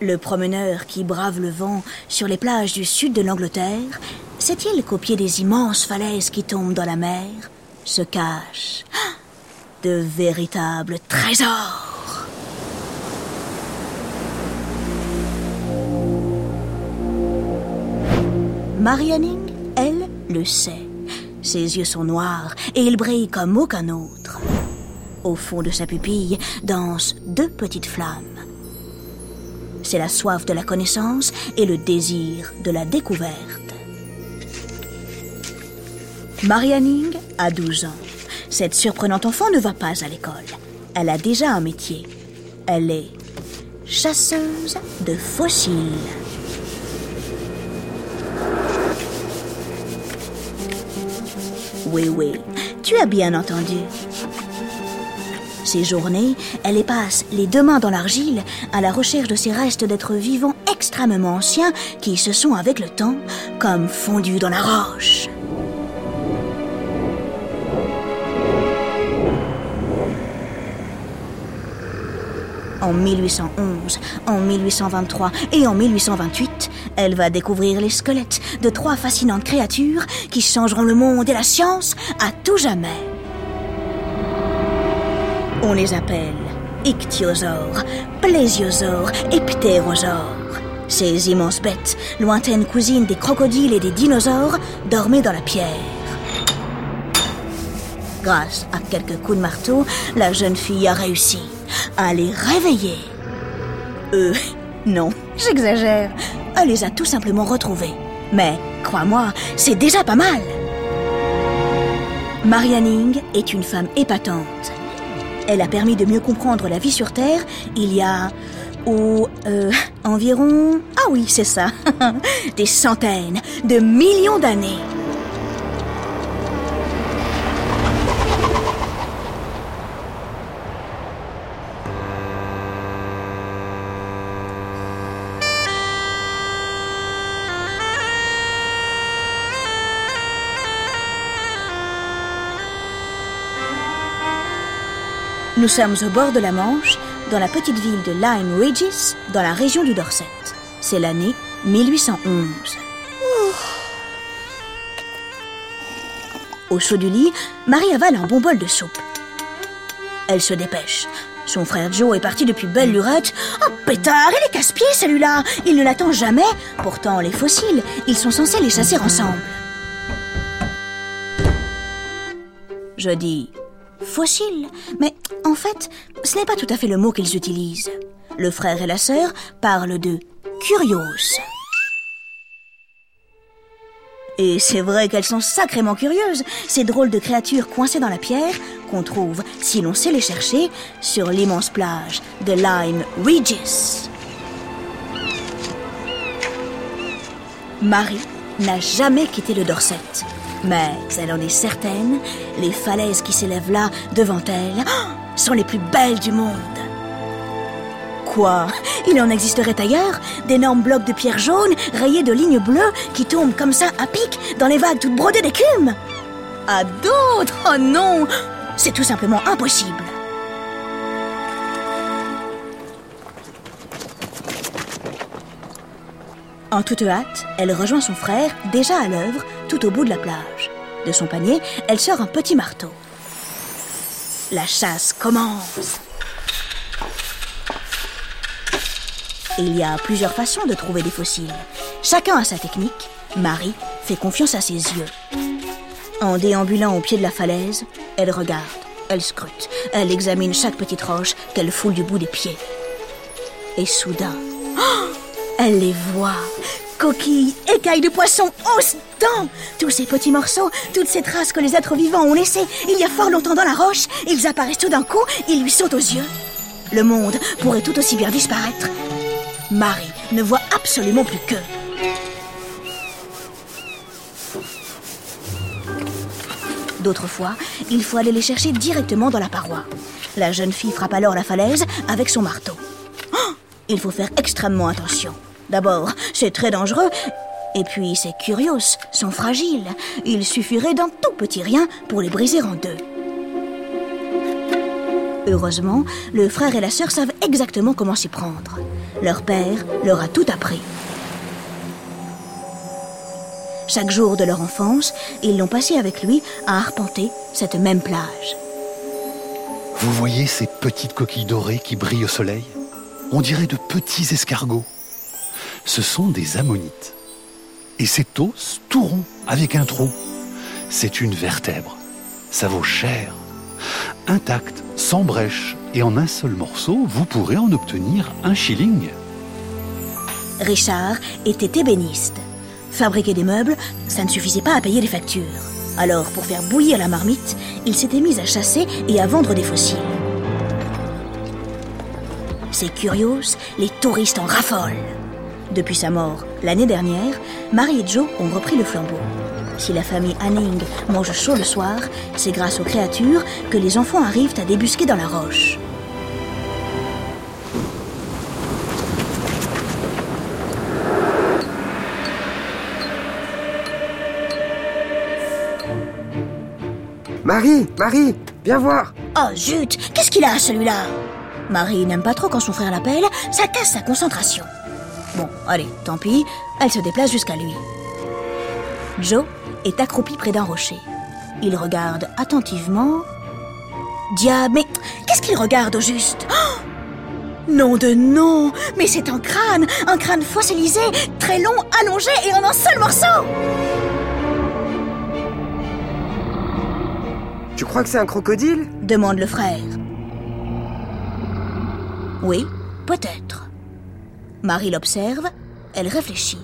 Le promeneur qui brave le vent sur les plages du sud de l'Angleterre sait-il qu'au pied des immenses falaises qui tombent dans la mer se cachent de véritables trésors Marianne, elle, le sait. Ses yeux sont noirs et il brille comme aucun autre. Au fond de sa pupille dansent deux petites flammes. C'est la soif de la connaissance et le désir de la découverte. Marianne a 12 ans. Cette surprenante enfant ne va pas à l'école. Elle a déjà un métier. Elle est chasseuse de fossiles. Oui, oui, tu as bien entendu. Ces journées, elle les passe les deux mains dans l'argile à la recherche de ces restes d'êtres vivants extrêmement anciens qui se sont avec le temps comme fondus dans la roche. En 1811, en 1823 et en 1828, elle va découvrir les squelettes de trois fascinantes créatures qui changeront le monde et la science à tout jamais. On les appelle ichthyosaures, plésiosaures et ptérosaures. Ces immenses bêtes, lointaines cousines des crocodiles et des dinosaures, dormaient dans la pierre. Grâce à quelques coups de marteau, la jeune fille a réussi à les réveiller. Euh, non, j'exagère. Elle les a tout simplement retrouvés. Mais, crois-moi, c'est déjà pas mal. Marianne est une femme épatante. Elle a permis de mieux comprendre la vie sur Terre il y a... Oh, euh, environ... Ah oui, c'est ça. Des centaines de millions d'années. Nous sommes au bord de la Manche, dans la petite ville de Lyme Regis, dans la région du Dorset. C'est l'année 1811. Au chaud du lit, Marie avale un bon bol de soupe. Elle se dépêche. Son frère Joe est parti depuis belle lurette. Oh, pétard, il est casse-pied celui-là Il ne l'attend jamais. Pourtant, les fossiles, ils sont censés les chasser ensemble. Je dis fossiles, mais en fait, ce n'est pas tout à fait le mot qu'ils utilisent. Le frère et la sœur parlent de curios. Et c'est vrai qu'elles sont sacrément curieuses, ces drôles de créatures coincées dans la pierre qu'on trouve, si l'on sait les chercher, sur l'immense plage de Lyme Regis. Marie n'a jamais quitté le Dorset. Mais elle en est certaine, les falaises qui s'élèvent là, devant elle, sont les plus belles du monde. Quoi? Il en existerait ailleurs? D'énormes blocs de pierre jaune rayés de lignes bleues qui tombent comme ça à pic dans les vagues toutes brodées d'écume? À d'autres? Oh non! C'est tout simplement impossible. En toute hâte, elle rejoint son frère, déjà à l'œuvre, tout au bout de la plage. De son panier, elle sort un petit marteau. La chasse commence. Il y a plusieurs façons de trouver des fossiles. Chacun a sa technique. Marie fait confiance à ses yeux. En déambulant au pied de la falaise, elle regarde, elle scrute, elle examine chaque petite roche qu'elle foule du bout des pieds. Et soudain, elle les voit. Coquilles, écailles de poisson, os, dents. Tous ces petits morceaux, toutes ces traces que les êtres vivants ont laissées il y a fort longtemps dans la roche, ils apparaissent tout d'un coup, ils lui sautent aux yeux. Le monde pourrait tout aussi bien disparaître. Marie ne voit absolument plus que. D'autres fois, il faut aller les chercher directement dans la paroi. La jeune fille frappe alors la falaise avec son marteau. Oh il faut faire extrêmement attention. D'abord, c'est très dangereux. Et puis, ces curios sont fragiles. Il suffirait d'un tout petit rien pour les briser en deux. Heureusement, le frère et la sœur savent exactement comment s'y prendre. Leur père leur a tout appris. Chaque jour de leur enfance, ils l'ont passé avec lui à arpenter cette même plage. Vous voyez ces petites coquilles dorées qui brillent au soleil? On dirait de petits escargots. Ce sont des ammonites. Et cet os tout rond, avec un trou, c'est une vertèbre. Ça vaut cher. Intact, sans brèche et en un seul morceau, vous pourrez en obtenir un shilling. Richard était ébéniste. Fabriquer des meubles, ça ne suffisait pas à payer les factures. Alors, pour faire bouillir la marmite, il s'était mis à chasser et à vendre des fossiles. C'est curieux, les touristes en raffolent. Depuis sa mort, l'année dernière, Marie et Joe ont repris le flambeau. Si la famille Hanning mange chaud le soir, c'est grâce aux créatures que les enfants arrivent à débusquer dans la roche. Marie, Marie, viens voir. Oh zut, qu'est-ce qu'il a celui-là? Marie n'aime pas trop quand son frère l'appelle, ça casse sa concentration. Allez, tant pis, elle se déplace jusqu'à lui. Joe est accroupi près d'un rocher. Il regarde attentivement. Diable, mais qu'est-ce qu'il regarde au juste? Oh Nom de nom Mais c'est un crâne Un crâne fossilisé, très long, allongé et en un seul morceau Tu crois que c'est un crocodile? Demande le frère. Oui, peut-être. Marie l'observe, elle réfléchit.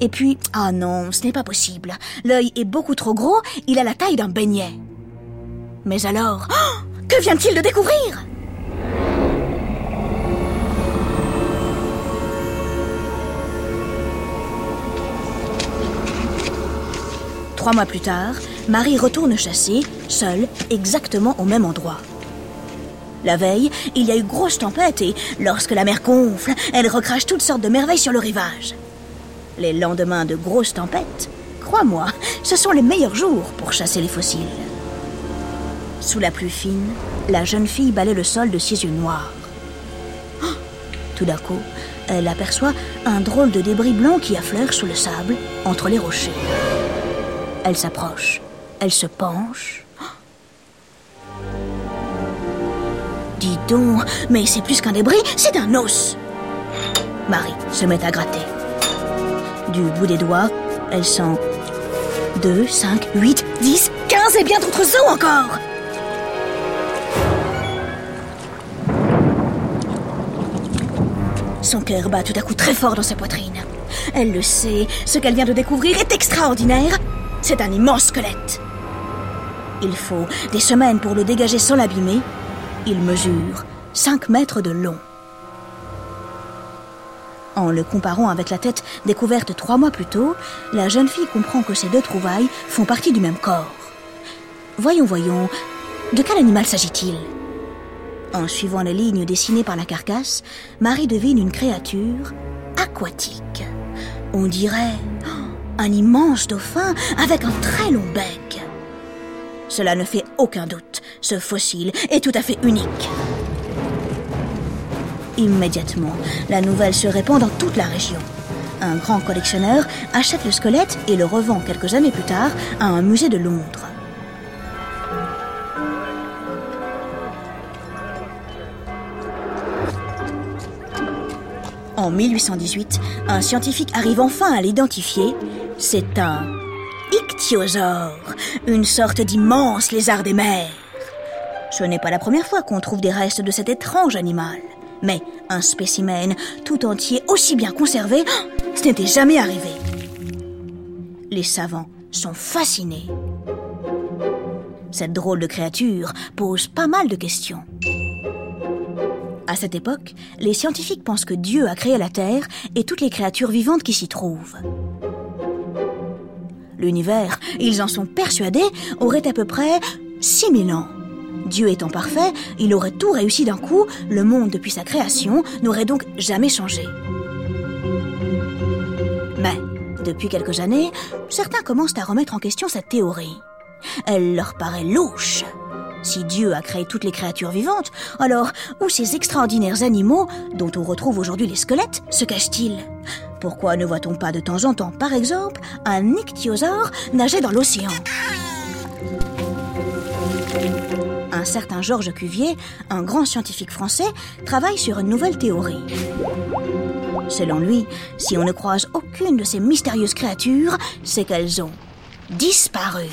Et puis, ah non, ce n'est pas possible. L'œil est beaucoup trop gros, il a la taille d'un beignet. Mais alors, oh, que vient-il de découvrir? Trois mois plus tard, Marie retourne chasser, seule, exactement au même endroit. La veille, il y a eu grosse tempête et lorsque la mer gonfle, elle recrache toutes sortes de merveilles sur le rivage. Les lendemains de grosses tempêtes, crois-moi, ce sont les meilleurs jours pour chasser les fossiles. Sous la pluie fine, la jeune fille balaie le sol de ses yeux noirs. Tout d'un coup, elle aperçoit un drôle de débris blanc qui affleure sous le sable entre les rochers. Elle s'approche, elle se penche. Mais c'est plus qu'un débris, c'est un os. Marie se met à gratter. Du bout des doigts, elle sent 2, 5, 8, 10, 15 et bien d'autres os encore. Son cœur bat tout à coup très fort dans sa poitrine. Elle le sait, ce qu'elle vient de découvrir est extraordinaire. C'est un immense squelette. Il faut des semaines pour le dégager sans l'abîmer. Il mesure 5 mètres de long. En le comparant avec la tête découverte trois mois plus tôt, la jeune fille comprend que ces deux trouvailles font partie du même corps. Voyons, voyons, de quel animal s'agit-il? En suivant les lignes dessinées par la carcasse, Marie devine une créature aquatique. On dirait un immense dauphin avec un très long bec. Cela ne fait aucun doute, ce fossile est tout à fait unique. Immédiatement, la nouvelle se répand dans toute la région. Un grand collectionneur achète le squelette et le revend quelques années plus tard à un musée de Londres. En 1818, un scientifique arrive enfin à l'identifier. C'est un une sorte d'immense lézard des mers. Ce n'est pas la première fois qu'on trouve des restes de cet étrange animal. Mais un spécimen tout entier aussi bien conservé, ce n'était jamais arrivé. Les savants sont fascinés. Cette drôle de créature pose pas mal de questions. À cette époque, les scientifiques pensent que Dieu a créé la Terre et toutes les créatures vivantes qui s'y trouvent. L'univers, ils en sont persuadés, aurait à peu près 6000 ans. Dieu étant parfait, il aurait tout réussi d'un coup, le monde depuis sa création n'aurait donc jamais changé. Mais, depuis quelques années, certains commencent à remettre en question cette théorie. Elle leur paraît louche. Si Dieu a créé toutes les créatures vivantes, alors où ces extraordinaires animaux, dont on retrouve aujourd'hui les squelettes, se cachent-ils? Pourquoi ne voit-on pas de temps en temps, par exemple, un ichthyosaure nager dans l'océan Un certain Georges Cuvier, un grand scientifique français, travaille sur une nouvelle théorie. Selon lui, si on ne croise aucune de ces mystérieuses créatures, c'est qu'elles ont disparu.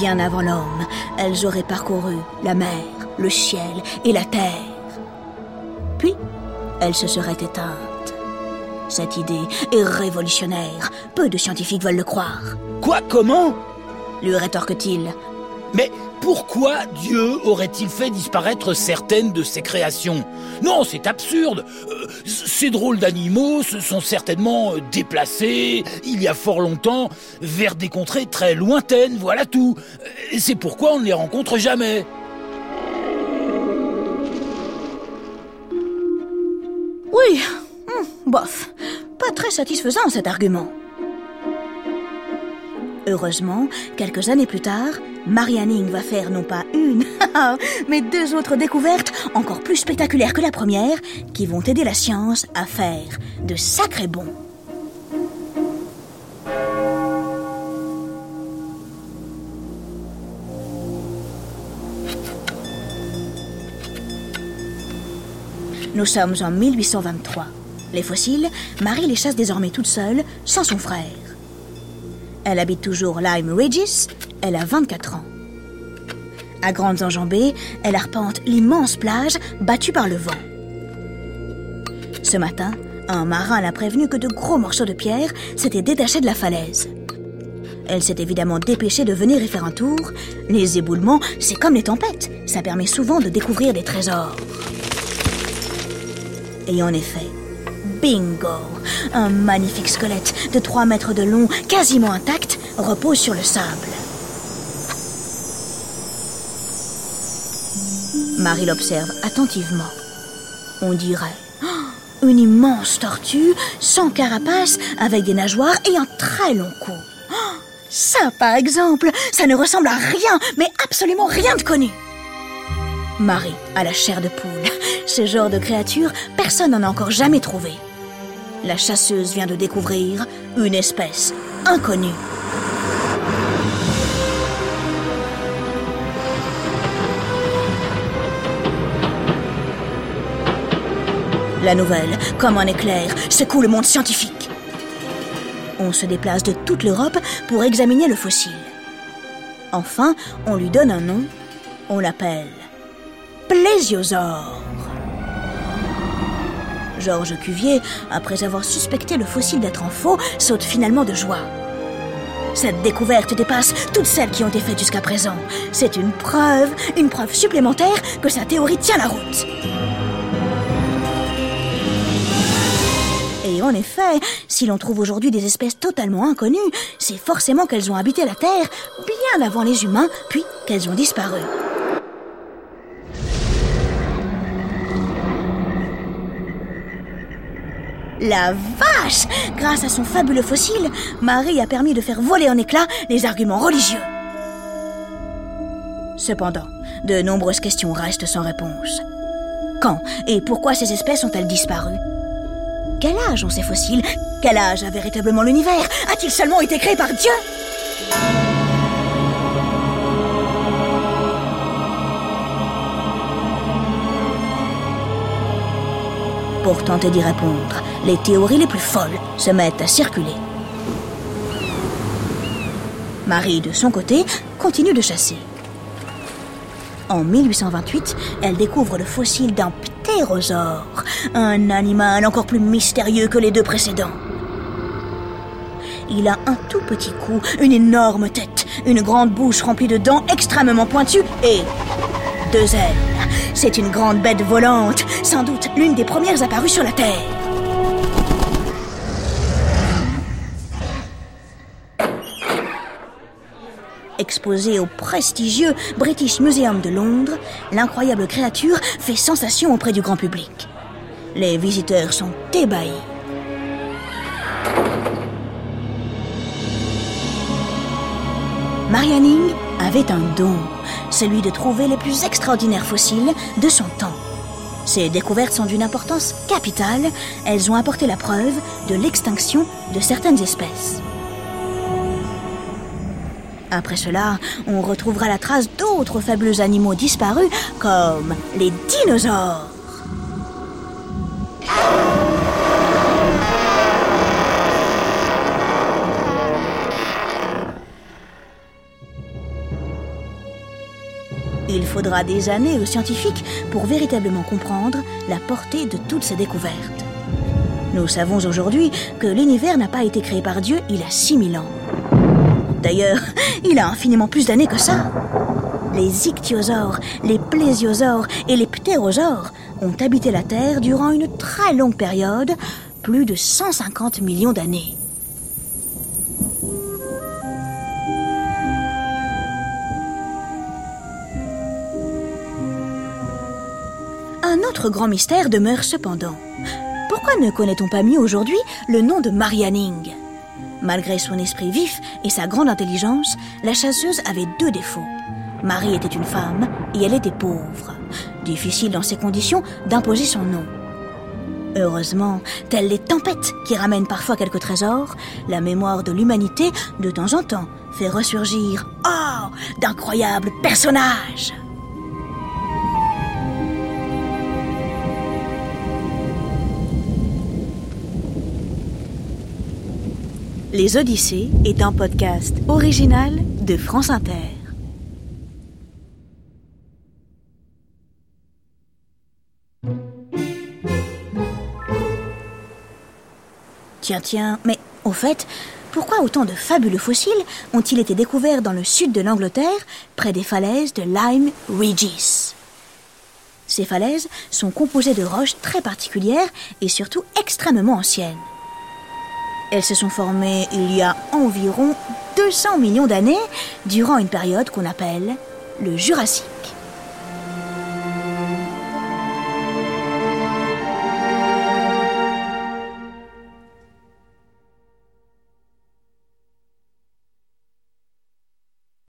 Bien avant l'homme, elles auraient parcouru la mer, le ciel et la terre. Puis, elles se seraient éteintes. Cette idée est révolutionnaire. Peu de scientifiques veulent le croire. Quoi? Comment? Lui rétorque-t-il. Mais pourquoi Dieu aurait-il fait disparaître certaines de ses créations? Non, c'est absurde. Euh, ces drôles d'animaux se sont certainement euh, déplacés, il y a fort longtemps, vers des contrées très lointaines, voilà tout. Et c'est pourquoi on ne les rencontre jamais. Oui, hum, bof. Pas très satisfaisant cet argument. Heureusement, quelques années plus tard, Marianne va faire non pas une, mais deux autres découvertes encore plus spectaculaires que la première, qui vont aider la science à faire de sacrés bons. Nous sommes en 1823. Les fossiles, Marie les chasse désormais toute seule, sans son frère. Elle habite toujours Lyme Regis, elle a 24 ans. À grandes enjambées, elle arpente l'immense plage battue par le vent. Ce matin, un marin l'a prévenu que de gros morceaux de pierre s'étaient détachés de la falaise. Elle s'est évidemment dépêchée de venir y faire un tour. Les éboulements, c'est comme les tempêtes. Ça permet souvent de découvrir des trésors. Et en effet, bingo Un magnifique squelette de 3 mètres de long, quasiment intact, repose sur le sable. Marie l'observe attentivement. On dirait oh, une immense tortue, sans carapace, avec des nageoires et un très long cou. Oh, ça, par exemple, ça ne ressemble à rien, mais absolument rien de connu. Marie a la chair de poule. Ce genre de créature, personne n'en a encore jamais trouvé. La chasseuse vient de découvrir une espèce inconnue. La nouvelle, comme un éclair, secoue le monde scientifique. On se déplace de toute l'Europe pour examiner le fossile. Enfin, on lui donne un nom. On l'appelle plésiosaure. Georges Cuvier, après avoir suspecté le fossile d'être en faux, saute finalement de joie. Cette découverte dépasse toutes celles qui ont été faites jusqu'à présent. C'est une preuve, une preuve supplémentaire que sa théorie tient la route. Et en effet, si l'on trouve aujourd'hui des espèces totalement inconnues, c'est forcément qu'elles ont habité la Terre bien avant les humains, puis qu'elles ont disparu. La vache! Grâce à son fabuleux fossile, Marie a permis de faire voler en éclats les arguments religieux. Cependant, de nombreuses questions restent sans réponse. Quand et pourquoi ces espèces ont-elles disparu? Quel âge ont ces fossiles? Quel âge a véritablement l'univers? A-t-il seulement été créé par Dieu? Pour tenter d'y répondre, les théories les plus folles se mettent à circuler. Marie, de son côté, continue de chasser. En 1828, elle découvre le fossile d'un ptérosaure, un animal encore plus mystérieux que les deux précédents. Il a un tout petit cou, une énorme tête, une grande bouche remplie de dents extrêmement pointues et deux ailes. C'est une grande bête volante, sans doute l'une des premières apparues sur la Terre. exposée au prestigieux British Museum de Londres, l'incroyable créature fait sensation auprès du grand public. Les visiteurs sont ébahis. Marianing avait un don, celui de trouver les plus extraordinaires fossiles de son temps. Ces découvertes sont d'une importance capitale, elles ont apporté la preuve de l'extinction de certaines espèces. Après cela, on retrouvera la trace d'autres fabuleux animaux disparus comme les dinosaures. Il faudra des années aux scientifiques pour véritablement comprendre la portée de toutes ces découvertes. Nous savons aujourd'hui que l'univers n'a pas été créé par Dieu il y a 6000 ans. D'ailleurs, il a infiniment plus d'années que ça. Les ichthyosaures, les plésiosaures et les ptérosaures ont habité la Terre durant une très longue période, plus de 150 millions d'années. Un autre grand mystère demeure cependant. Pourquoi ne connaît-on pas mieux aujourd'hui le nom de Marianning Malgré son esprit vif et sa grande intelligence, la chasseuse avait deux défauts. Marie était une femme et elle était pauvre. Difficile dans ces conditions d'imposer son nom. Heureusement, telles les tempêtes qui ramènent parfois quelques trésors, la mémoire de l'humanité, de temps en temps, fait ressurgir, oh, d'incroyables personnages. Les Odyssées est un podcast original de France Inter. Tiens, tiens, mais au fait, pourquoi autant de fabuleux fossiles ont-ils été découverts dans le sud de l'Angleterre, près des falaises de Lyme Regis? Ces falaises sont composées de roches très particulières et surtout extrêmement anciennes. Elles se sont formées il y a environ 200 millions d'années, durant une période qu'on appelle le Jurassique.